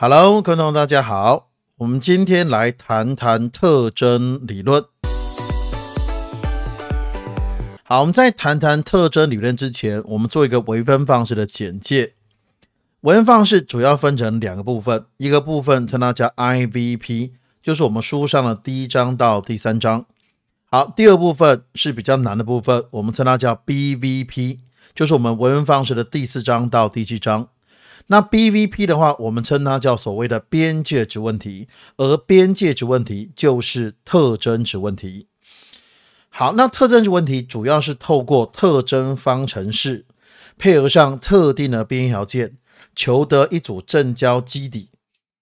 Hello，观众大家好，我们今天来谈谈特征理论。好，我们在谈谈特征理论之前，我们做一个微分方式的简介。微分方式主要分成两个部分，一个部分称它叫 IVP，就是我们书上的第一章到第三章。好，第二部分是比较难的部分，我们称它叫 BVP，就是我们微分方式的第四章到第七章。那 BVP 的话，我们称它叫所谓的边界值问题，而边界值问题就是特征值问题。好，那特征值问题主要是透过特征方程式配合上特定的边条件，求得一组正交基底。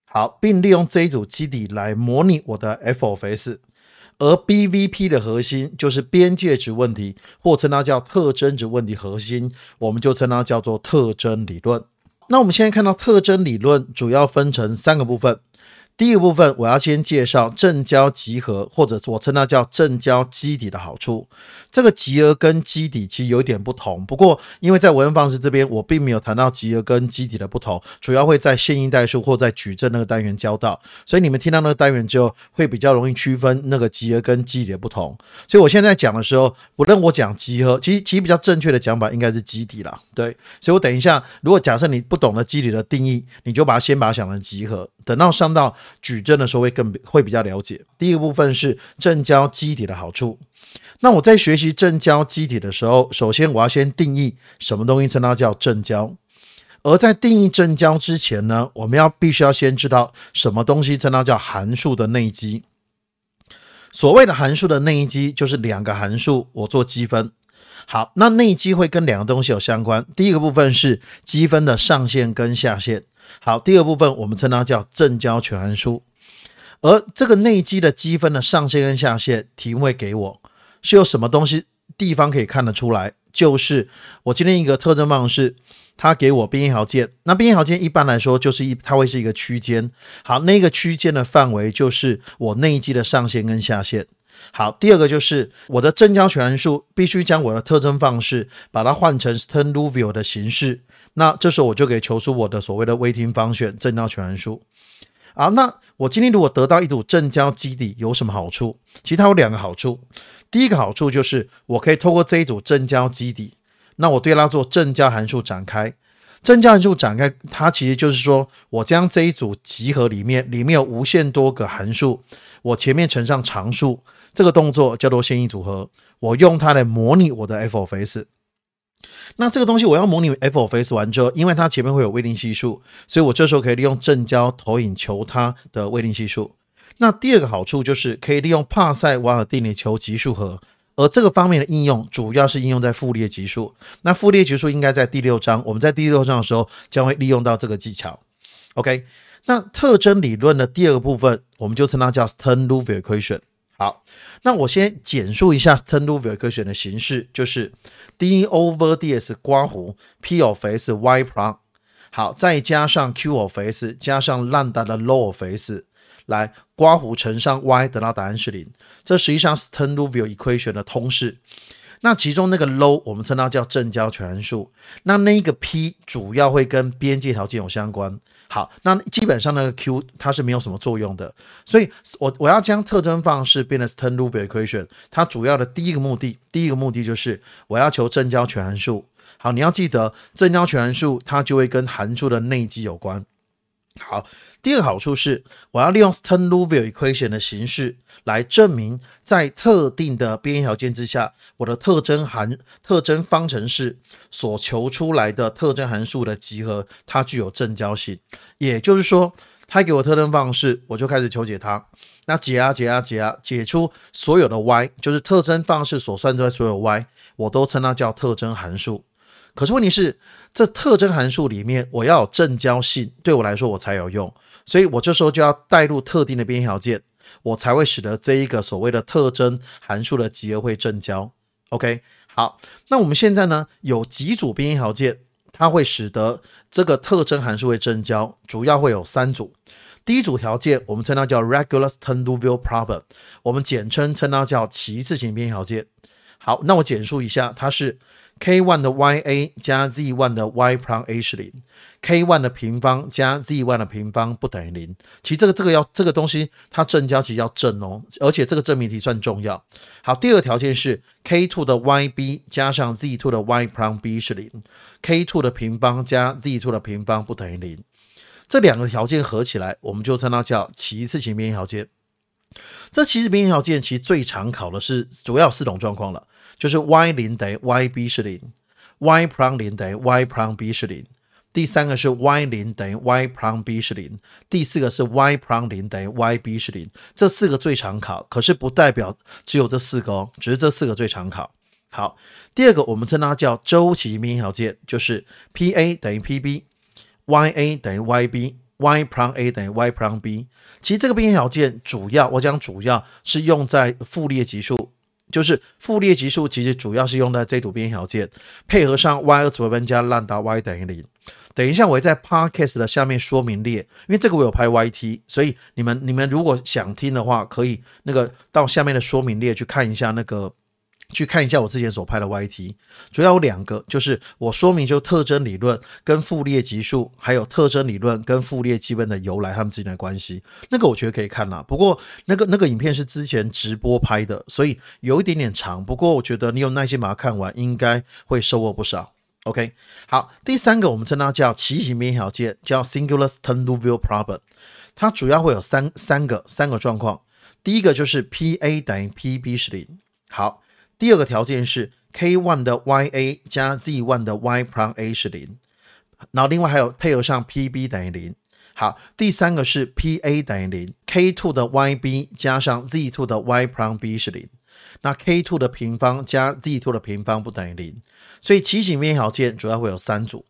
好，并利用这一组基底来模拟我的 f of s。而 BVP 的核心就是边界值问题，或称它叫特征值问题核心，我们就称它叫做特征理论。那我们现在看到特征理论主要分成三个部分。第一个部分，我要先介绍正交集合，或者我称它叫正交基底的好处。这个集合跟基底其实有点不同，不过因为在文方式这边，我并没有谈到集合跟基底的不同，主要会在线性代数或在矩阵那个单元教到，所以你们听到那个单元之后，会比较容易区分那个集合跟基底的不同。所以我现在讲的时候，不论我讲集合，其实其实比较正确的讲法应该是基底啦。对，所以我等一下，如果假设你不懂得基底的定义，你就把它先把它想成集合，等到上到矩阵的时候会更会比较了解。第一个部分是正交基底的好处。那我在学习正交基底的时候，首先我要先定义什么东西称它叫正交。而在定义正交之前呢，我们要必须要先知道什么东西称它叫函数的内积。所谓的函数的内积，就是两个函数我做积分。好，那内积会跟两个东西有相关。第一个部分是积分的上限跟下限。好，第二部分我们称它叫正交全函数，而这个内积的积分的上限跟下限，题目会给我是有什么东西地方可以看得出来？就是我今天一个特征方式，它给我边界条件，那边界条件一般来说就是一，它会是一个区间。好，那个区间的范围就是我内积的上限跟下限。好，第二个就是我的正交全函数必须将我的特征方式把它换成 Stern Liouville 的形式。那这时候我就可以求出我的所谓的 waiting 方选正交全函数啊。那我今天如果得到一组正交基底有什么好处？其实它有两个好处。第一个好处就是我可以透过这一组正交基底，那我对它做正交函数展开。正交函数展开，它其实就是说我将这一组集合里面里面有无限多个函数，我前面乘上常数，这个动作叫做线性组合。我用它来模拟我的 f of s。那这个东西我要模拟 f of s 完之后，因为它前面会有微定系数，所以我这时候可以利用正交投影求它的微定系数。那第二个好处就是可以利用帕塞瓦尔定理求级数和，而这个方面的应用主要是应用在傅立叶级数。那傅立叶级数应该在第六章，我们在第六章的时候将会利用到这个技巧。OK，那特征理论的第二个部分，我们就称它叫 Stern-Liouville equation。好，那我先简述一下 Stendluvial equation 的形式，就是 d over ds 刮弧 p of s y prime，好，再加上 q of s 加上 lambda 的 low of s 来刮弧乘上 y 得到答案是零。这实际上是 Stern-Liouville equation 的通式。那其中那个 low 我们称它叫正交全函数，那那一个 p 主要会跟边界条件有相关。好，那基本上那个 q 它是没有什么作用的，所以我我要将特征方式变成 Stern-Liouville equation，它主要的第一个目的，第一个目的就是我要求正交全函数。好，你要记得正交全函数它就会跟函数的内积有关。好，第二个好处是我要利用 Stern-Liouville equation 的形式来证明，在特定的边界条件之下，我的特征函特征方程式所求出来的特征函数的集合，它具有正交性。也就是说，它给我特征方式，我就开始求解它。那解啊解啊解啊，解出所有的 y，就是特征方式所算出来所有 y，我都称它叫特征函数。可是问题是，这特征函数里面我要有正交性，对我来说我才有用，所以我这时候就要带入特定的边条件，我才会使得这一个所谓的特征函数的集合会正交。OK，好，那我们现在呢有几组边条件，它会使得这个特征函数会正交，主要会有三组。第一组条件我们称它叫 regular Stern-Liouville problem，我们简称称它叫齐次型边条件。好，那我简述一下，它是。K one 的 y a 加 z one 的 y prime a 是零，k one 的平方加 z one 的平方不等于零。其实这个这个要这个东西它正交其实要正哦，而且这个证明题算重要。好，第二条件是 k two 的 y b 加上 z two 的 y prime b 是零，k two 的平方加 z two 的平方不等于零。这两个条件合起来，我们就称它叫齐次形边条件。这齐次边条件其实最常考的是主要四种状况了。就是 y 零等于 y b 是零，y prime 零等于 y prime b 是零，第三个是 y 零等于 y prime b 是零，第四个是 y prime 零等于 y b 是零，这四个最常考，可是不代表只有这四个哦，只是这四个最常考。好，第二个我们称它叫周期边条件，就是 p a 等于 p b，y a 等于 y b，y prime a 等于 y prime b。其实这个边条件主要，我讲主要是用在复列级数。就是复列级数，其实主要是用在这组边条件，配合上 y 二次微分加 lambda y 等于零。等一下，我会在 podcast 的下面说明列，因为这个我有拍 YT，所以你们你们如果想听的话，可以那个到下面的说明列去看一下那个。去看一下我之前所拍的 YT，主要有两个，就是我说明就特征理论跟复列级数，还有特征理论跟复列积分的由来，他们之间的关系，那个我觉得可以看啦。不过那个那个影片是之前直播拍的，所以有一点点长。不过我觉得你有耐心把它看完，应该会收获不少。OK，好，第三个我们称它叫奇形边条件，叫 Singular t e n d u v i l Problem，它主要会有三三个三个状况。第一个就是 PA 等于 PB 是零，好。第二个条件是 k one 的 y a 加 z one 的 y prime a 是零，然后另外还有配合上 p b 等于零。好，第三个是 p a 等于零，k two 的 y b 加上 z two 的 y prime b 是零，那 k two 的平方加 z two 的平方不等于零，所以奇形边条件主要会有三组。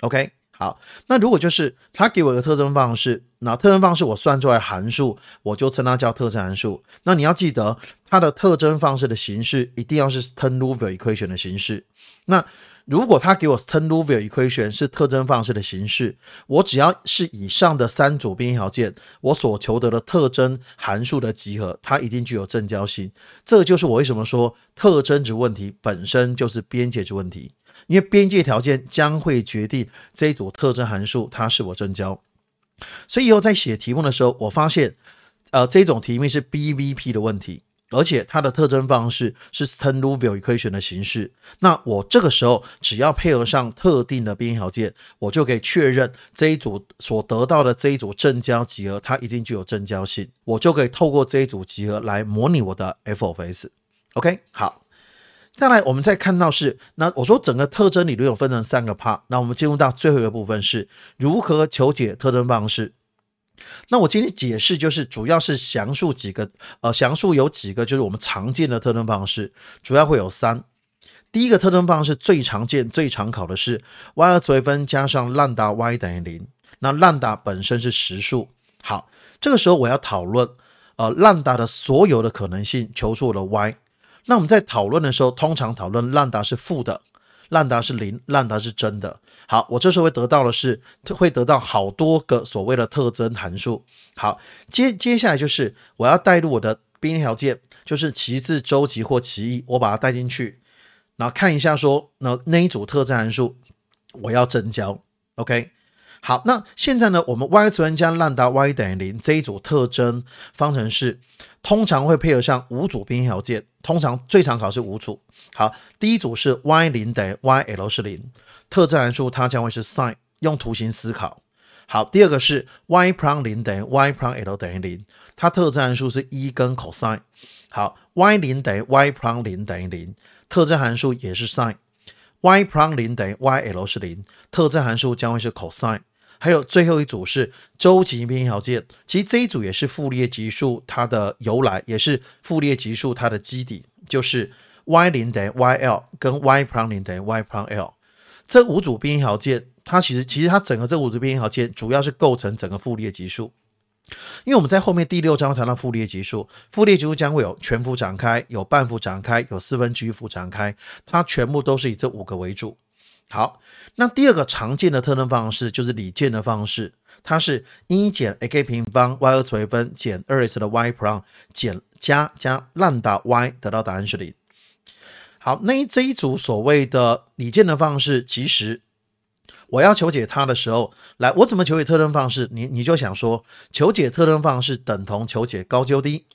OK。好，那如果就是他给我一个特征方式，那特征方式我算出来函数，我就称它叫特征函数。那你要记得，它的特征方式的形式一定要是 Stern-Liouville equation 的形式。那如果他给我 Stern-Liouville equation 是特征方式的形式，我只要是以上的三组边条件，我所求得的特征函数的集合，它一定具有正交性。这就是我为什么说特征值问题本身就是边界值问题。因为边界条件将会决定这一组特征函数它是否正交，所以以后在写题目的时候，我发现，呃，这种题目是 BVP 的问题，而且它的特征方式是 Stern-Liouville equation 的形式。那我这个时候只要配合上特定的边条件，我就可以确认这一组所得到的这一组正交集合，它一定具有正交性，我就可以透过这一组集合来模拟我的 f of s。OK，好。再来，我们再看到是那我说整个特征理论有分成三个 part，那我们进入到最后一个部分是如何求解特征方式。那我今天解释就是主要是详述几个呃详述有几个就是我们常见的特征方式，主要会有三。第一个特征方式最常见最常考的是 y 二次微分加上 lambda y 等于零，那 lambda 本身是实数。好，这个时候我要讨论呃 lambda 的所有的可能性，求出我的 y。那我们在讨论的时候，通常讨论烂达是负的，烂达是零，烂达是真的。好，我这时候会得到的是，会得到好多个所谓的特征函数。好，接接下来就是我要带入我的边条件，就是其次周期或其一，我把它带进去，然后看一下说，那那一组特征函数我要正交，OK。好，那现在呢？我们 y 次方加 lambda y 等于零这一组特征方程式，通常会配合上五组边条件，通常最常考是五组。好，第一组是 y 零等于 y l 是零，特征函数它将会是 sin，用图形思考。好，第二个是 y prime 零等于 y prime l 等于零，它特征函数是一跟 cos。好，y 零等于 y prime 零等于零，特征函数也是 sin。y prime 零等于 y l 是零，特征函数将会是 cos。还有最后一组是周期边条件，其实这一组也是傅列级数它的由来，也是傅列级数它的基底，就是 y 零等于 yl 跟 y prime 零等于 y prime l 这五组边条件，它其实其实它整个这五组边条件主要是构成整个傅列级数。因为我们在后面第六章谈到傅列级数，傅列级数将会有全幅展开、有半幅展开、有四分之一幅展开，它全部都是以这五个为主。好，那第二个常见的特征方式就是李健的方式，它是一减 a_k 平方 y 二次微分减二 s 的 y prime 减加加 lambda y 得到答案是零。好，那这一组所谓的理件的方式，其实我要求解它的时候，来，我怎么求解特征方式？你你就想说，求解特征方式等同求解高就低。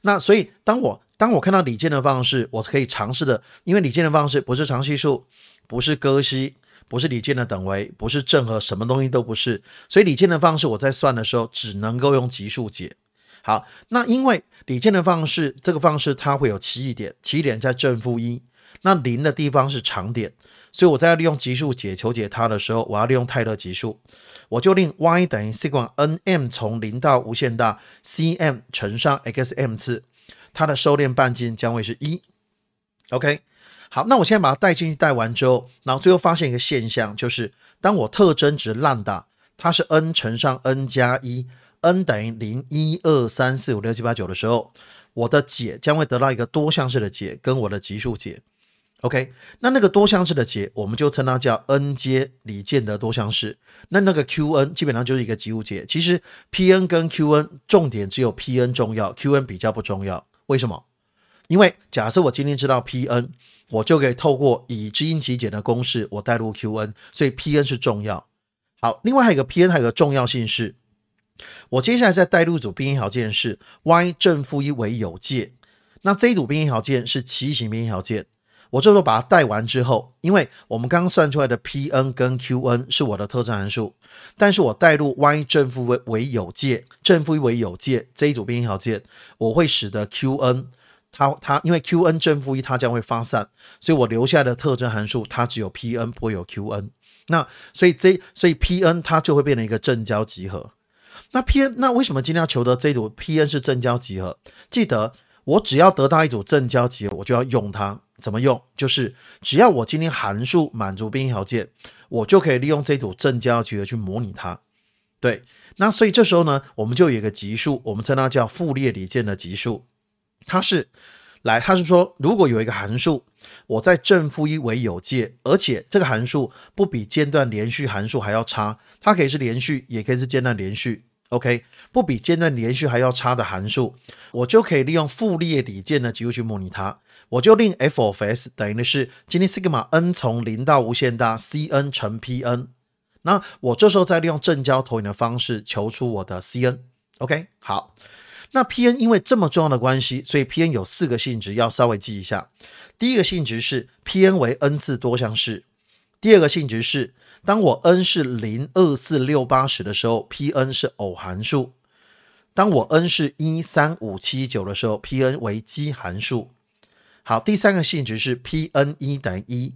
那所以，当我当我看到李健的方式，我可以尝试的，因为李健的方式不是常系数，不是哥西，不是理件的等维，不是正和，什么东西都不是。所以理件的方式，我在算的时候只能够用级数解。好，那因为理件的方式，这个方式它会有奇异点，奇异点在正负一。那零的地方是长点，所以我在利用级数解求解它的时候，我要利用泰勒级数，我就令 y 等于 sin n m 从零到无限大 c m 乘上 x m 次，它的收敛半径将会是一。OK，好，那我现在把它带进去，带完之后，然后最后发现一个现象，就是当我特征值烂打它是 n 乘上 n 加一，n 等于零一二三四五六七八九的时候，我的解将会得到一个多项式的解跟我的级数解。OK，那那个多项式的解，我们就称它叫 n 阶李建德多项式。那那个 Qn 基本上就是一个集物解。其实 Pn 跟 Qn 重点只有 Pn 重要，Qn 比较不重要。为什么？因为假设我今天知道 Pn，我就可以透过已知因极简的公式，我代入 Qn，所以 Pn 是重要。好，另外还有一个 Pn 还有个重要性是，我接下来再代入组变异条件是 y 正负一为有界，那这一组变异条件是奇异型变异条件。我这时候把它带完之后，因为我们刚刚算出来的 Pn 跟 Qn 是我的特征函数，但是我带入 y 正负为为有界，正负一为有界这一组变异条件，我会使得 Qn 它它因为 Qn 正负一它将会发散，所以我留下的特征函数它只有 Pn 不会有 Qn，那所以这所以 Pn 它就会变成一个正交集合。那 Pn 那为什么今天要求得这组 Pn 是正交集合？记得我只要得到一组正交集合，我就要用它。怎么用？就是只要我今天函数满足边条件，我就可以利用这组正交集合去模拟它。对，那所以这时候呢，我们就有一个级数，我们称它叫傅列里件的级数。它是来，它是说，如果有一个函数，我在正负一为有界，而且这个函数不比间断连续函数还要差，它可以是连续，也可以是间断连续。OK，不比间断连续还要差的函数，我就可以利用傅立叶里件的级数去模拟它。我就令 f of s 等于的是今天 sigma n 从零到无限大 c n 乘 p n，那我这时候再利用正交投影的方式求出我的 c n。OK，好，那 p n 因为这么重要的关系，所以 p n 有四个性质要稍微记一下。第一个性质是 p n 为 n 次多项式。第二个性质是当我 n 是零二四六八十的时候，p n 是偶函数；当我 n 是一三五七九的时候，p n 为奇函数。好，第三个性质是 Pn 一等于一。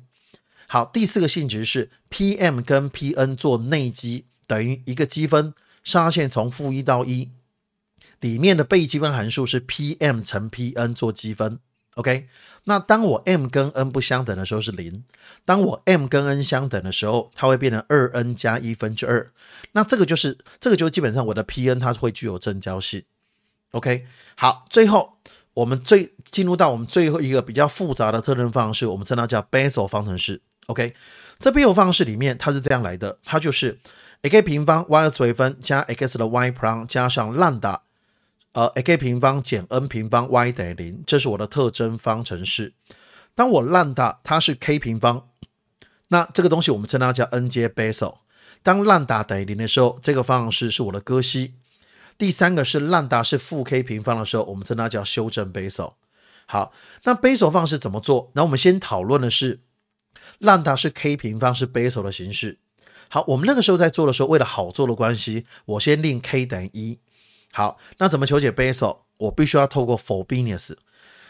好，第四个性质是 Pm 跟 Pn 做内积等于一个积分上下限从负一到一，里面的被积分函数是 Pm 乘 Pn 做积分。OK，那当我 m 跟 n 不相等的时候是零，当我 m 跟 n 相等的时候，它会变成二 n 加一分之二。那这个就是这个就基本上我的 Pn 它会具有正交性。OK，好，最后。我们最进入到我们最后一个比较复杂的特征方式，我们称它叫 Bessel 方程式。OK，这 Bessel 方程式里面它是这样来的，它就是 a_k 平方 y 的微分加 x 的 y prime 加上 lambda，呃 a_k 平方减 n 平方 y 等于零，这是我的特征方程式。当我让它它是 k 平方，那这个东西我们称它叫 n 阶 Bessel。当浪达等于零的时候，这个方程式是我的哥西。第三个是浪达是负 k 平方的时候，我们称它叫修正 Bessel。好，那 Bessel 方式怎么做？那我们先讨论的是浪达是 k 平方是 Bessel 的形式。好，我们那个时候在做的时候，为了好做的关系，我先令 k 等于一。好，那怎么求解 Bessel？我必须要透过 Frobenius。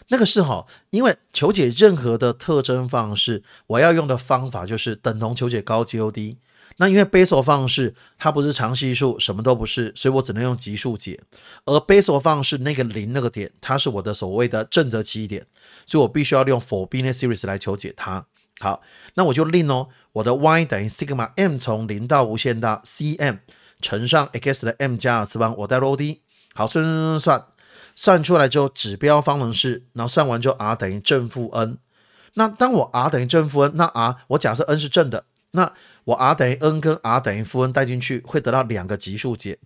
那个是哈，因为求解任何的特征方式，我要用的方法就是等同求解高 GOD。那因为 Bessel 方式它不是常系数，什么都不是，所以我只能用级数解。而 Bessel 方式那个零那个点，它是我的所谓的正则奇点，所以我必须要用 Frobenius series 来求解它。好，那我就令哦，我的 y 等于 sigma m 从零到无限大 c m 乘上 x 的 m 加 r 次方，我带 o d。好，算算算算，算出来之后，指标方程式，然后算完之后 r 等于正负 n。那当我 r 等于正负 n，那 r 我假设 n 是正的，那我 r 等于 n 跟 r 等于负 n 带进去，会得到两个级数解。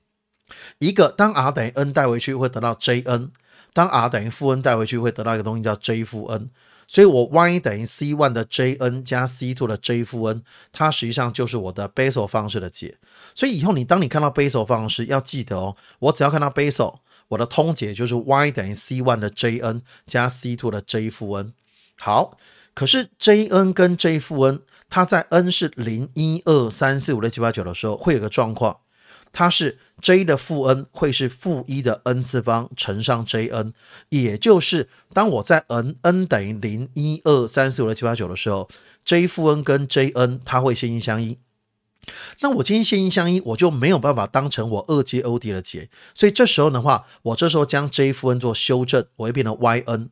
一个当 r 等于 n 带回去会得到 Jn，当 r 等于负 n 带回去会得到一个东西叫 J 负 n。所以我 y 等于 c 一的 Jn 加 c to 的 J 负 n，它实际上就是我的 Bessel 方式的解。所以以后你当你看到 Bessel 方式，要记得哦，我只要看到 Bessel，我的通解就是 y 等于 c 一的 Jn 加 c to 的 J 负 n。好，可是 Jn 跟 J 负 n，它在 n 是零一二三四五六七八九的时候，会有个状况。它是 j 的负 n 会是负一的 n 次方乘上 Jn，也就是当我在 n n 等于零一二三四五六七八九的时候，j 负 n 跟 Jn 它会线性相依。那我今天线性相依，我就没有办法当成我二阶 OD 的解，所以这时候的话，我这时候将 j 负 n 做修正，我会变成 Yn。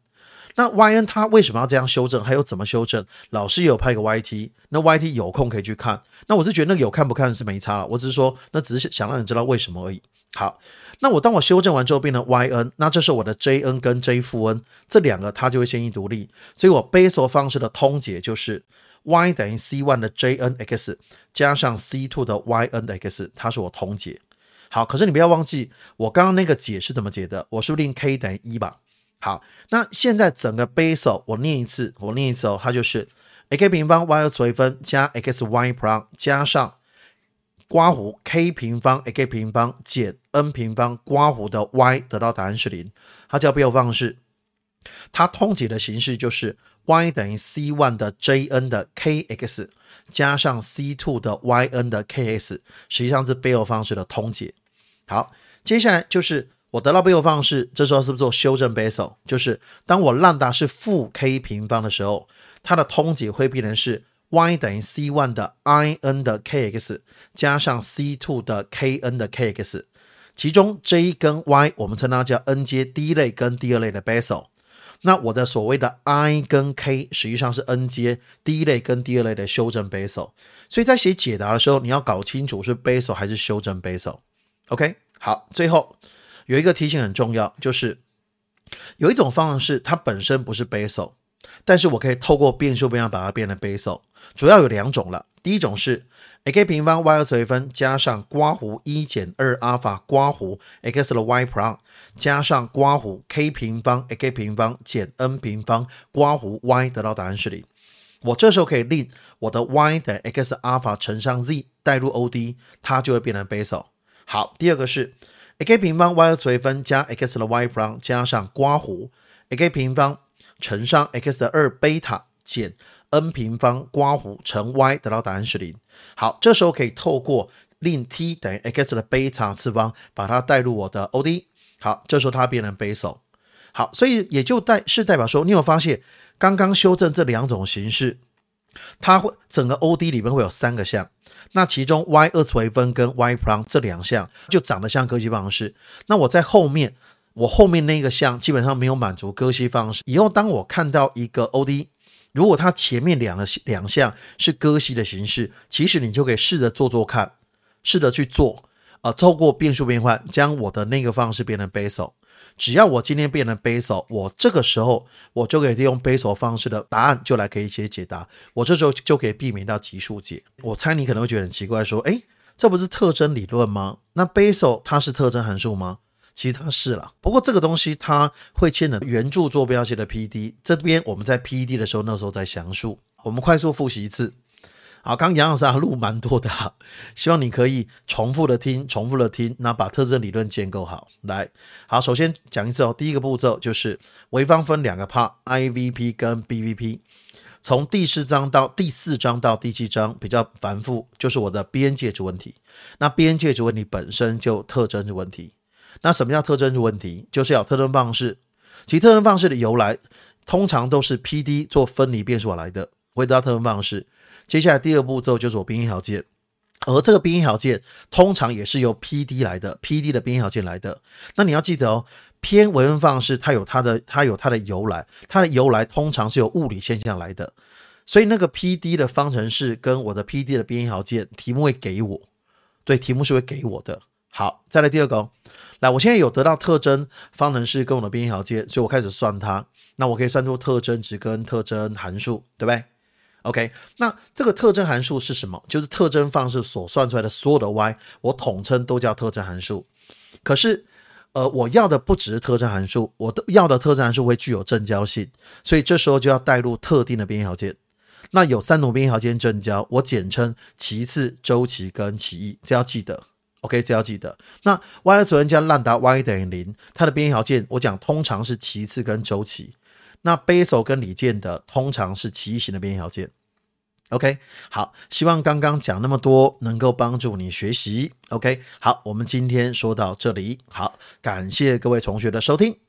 那 yn 它为什么要这样修正？还有怎么修正？老师也有拍个 yt，那 yt 有空可以去看。那我是觉得那个有看不看是没差了，我只是说那只是想让你知道为什么而已。好，那我当我修正完之后变成 yn，那这是我的 jn 跟 j 负 n 这两个它就会先一独立，所以我 base 方式的通解就是 y 等于 c one 的 jnx 加上 c two 的 ynx，它是我通解。好，可是你不要忘记我刚刚那个解是怎么解的，我是不是令 k 等于一吧？好，那现在整个 Bessel 我念一次，我念一次哦，它就是 x 平方 y 二维分加 x y prime 加上刮弧 k 平方 x 平方减 n 平方刮弧的 y 得到答案是零，它叫贝塔方式。它通解的形式就是 y 等于 c one 的 Jn 的 kx 加上 c two 的 yn 的 kx，实际上是 Bessel 方式的通解。好，接下来就是。我得到贝尔方式，这时候是不是做修正 Bessel？就是当我浪达是负 k 平方的时候，它的通解会变成是 y 等于 c one 的 i n 的 kx 加上 c two 的 k n 的 kx，其中 j 跟 y 我们称它叫 n 阶第一类跟第二类的 Bessel。那我的所谓的 i 跟 k 实际上是 n 阶第一类跟第二类的修正 Bessel。所以在写解答的时候，你要搞清楚是 Bessel 还是修正 Bessel。OK，好，最后。有一个提醒很重要，就是有一种方式，它本身不是 Bessel，但是我可以透过变数变量把它变成 Bessel。主要有两种了，第一种是 ak 平方 y 二次微分加上刮弧一减二阿尔法刮弧 x 的 y prime 加上刮弧 k 平方 ak 平方减 n 平方刮弧 y 得到答案是零。我这时候可以令我的 y 等 x 阿尔法乘上 z 代入 OD，它就会变成 Bessel。好，第二个是。X 平方 y 二次微分加 x 的 y prime 加上刮弧 x 平方乘上 x 的二贝塔减 n 平方刮弧乘 y 得到答案是零。好，这时候可以透过令 t 等于 x 的贝塔次方，把它带入我的 OD。好，这时候它变成 Bessel。好，所以也就代是代表说，你有发现刚刚修正这两种形式，它会整个 OD 里面会有三个项。那其中 y 二次微分跟 y prime 这两项就长得像哥西方式。那我在后面，我后面那个项基本上没有满足哥西方式。以后当我看到一个 OD，如果它前面两个两项是哥西的形式，其实你就可以试着做做看，试着去做，呃，透过变数变换将我的那个方式变成 Bessel。只要我今天变成 Bessel，我这个时候我就可以利用 Bessel 方式的答案就来可以写解答，我这时候就可以避免到级数解。我猜你可能会觉得很奇怪，说，哎，这不是特征理论吗？那 Bessel 它是特征函数吗？其实它是了，不过这个东西它会牵扯圆柱坐标系的 PD，这边我们在 PD 的时候那时候在详述，我们快速复习一次。好，刚杨老师录蛮多的，希望你可以重复的听，重复的听，那把特征理论建构好来。好，首先讲一次哦，第一个步骤就是潍坊分两个 part，IVP 跟 BVP。从第四章到第四章到第七章比较繁复，就是我的边界值问题。那边界值问题本身就特征值问题。那什么叫特征值问题？就是要特征方式。其特征方式的由来，通常都是 PD 做分离变数来的，回到特征方式。接下来第二步骤就是我边界条件，而这个边界条件通常也是由 PD 来的，PD 的边界条件来的。那你要记得哦，偏微分方式它有它的它有它的由来，它的由来通常是由物理现象来的。所以那个 PD 的方程式跟我的 PD 的边界条件，题目会给我，对，题目是会给我的。好，再来第二个哦，来，我现在有得到特征方程式跟我的边界条件，所以我开始算它。那我可以算出特征值跟特征函数，对不对？OK，那这个特征函数是什么？就是特征方式所算出来的所有的 y，我统称都叫特征函数。可是，呃，我要的不只是特征函数，我的要的特征函数会具有正交性，所以这时候就要带入特定的边条件。那有三种边条件正交，我简称其次、周期跟奇异，这要记得。OK，这要记得。那 y 的责任加烂达 y 等于零，它的边条件我讲通常是其次跟周期。那 Bessel 跟李健的通常是奇异型的边条件。OK，好，希望刚刚讲那么多能够帮助你学习。OK，好，我们今天说到这里，好，感谢各位同学的收听。